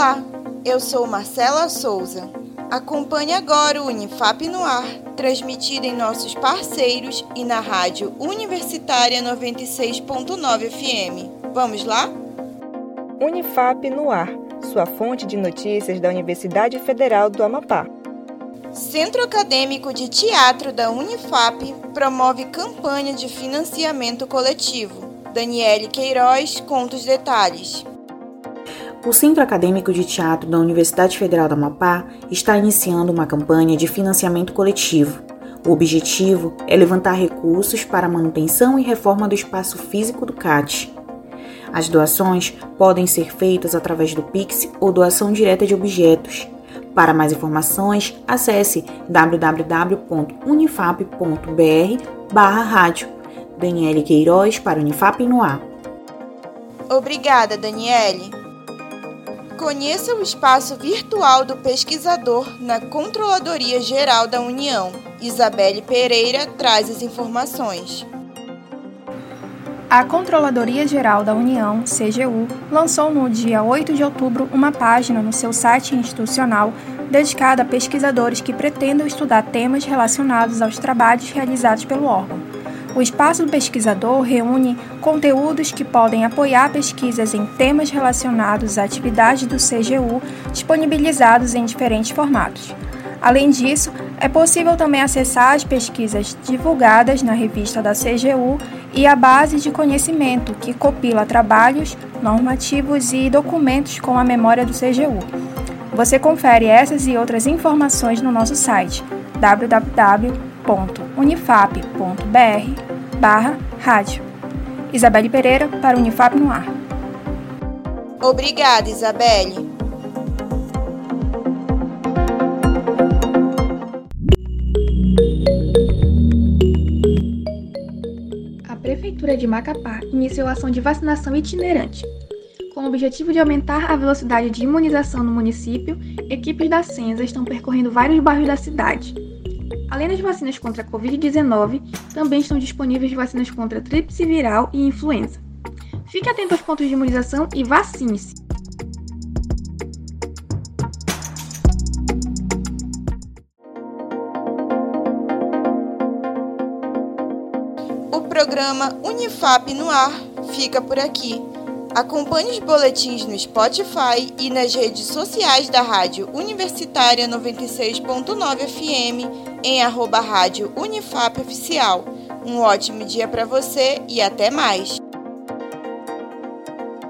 Olá, eu sou Marcela Souza. Acompanhe agora o Unifap no ar, transmitido em nossos parceiros e na rádio Universitária 96.9 FM. Vamos lá? Unifap no ar, sua fonte de notícias da Universidade Federal do Amapá. Centro Acadêmico de Teatro da Unifap promove campanha de financiamento coletivo. Daniele Queiroz conta os detalhes. O Centro Acadêmico de Teatro da Universidade Federal do Amapá está iniciando uma campanha de financiamento coletivo. O objetivo é levantar recursos para a manutenção e reforma do espaço físico do CAT. As doações podem ser feitas através do Pix ou doação direta de objetos. Para mais informações, acesse www.unifap.br/rádio. Daniele Queiroz para Unifap no ar. Obrigada, Daniele. Conheça o espaço virtual do pesquisador na Controladoria Geral da União. Isabelle Pereira traz as informações. A Controladoria Geral da União, CGU, lançou no dia 8 de outubro uma página no seu site institucional dedicada a pesquisadores que pretendam estudar temas relacionados aos trabalhos realizados pelo órgão. O espaço do pesquisador reúne conteúdos que podem apoiar pesquisas em temas relacionados à atividade do CGU, disponibilizados em diferentes formatos. Além disso, é possível também acessar as pesquisas divulgadas na revista da CGU e a base de conhecimento, que compila trabalhos, normativos e documentos com a memória do CGU. Você confere essas e outras informações no nosso site www www.unifap.br barra rádio. Isabelle Pereira para Unifap no ar. Obrigada, Isabelle. A Prefeitura de Macapá iniciou a ação de vacinação itinerante. Com o objetivo de aumentar a velocidade de imunização no município, equipes da CENSA estão percorrendo vários bairros da cidade, Além das vacinas contra a Covid-19, também estão disponíveis vacinas contra tríplice viral e influenza. Fique atento aos pontos de imunização e vacine-se. O programa Unifap no ar fica por aqui. Acompanhe os boletins no Spotify e nas redes sociais da Rádio Universitária 96.9 FM em arroba rádio Unifap Oficial. Um ótimo dia para você e até mais!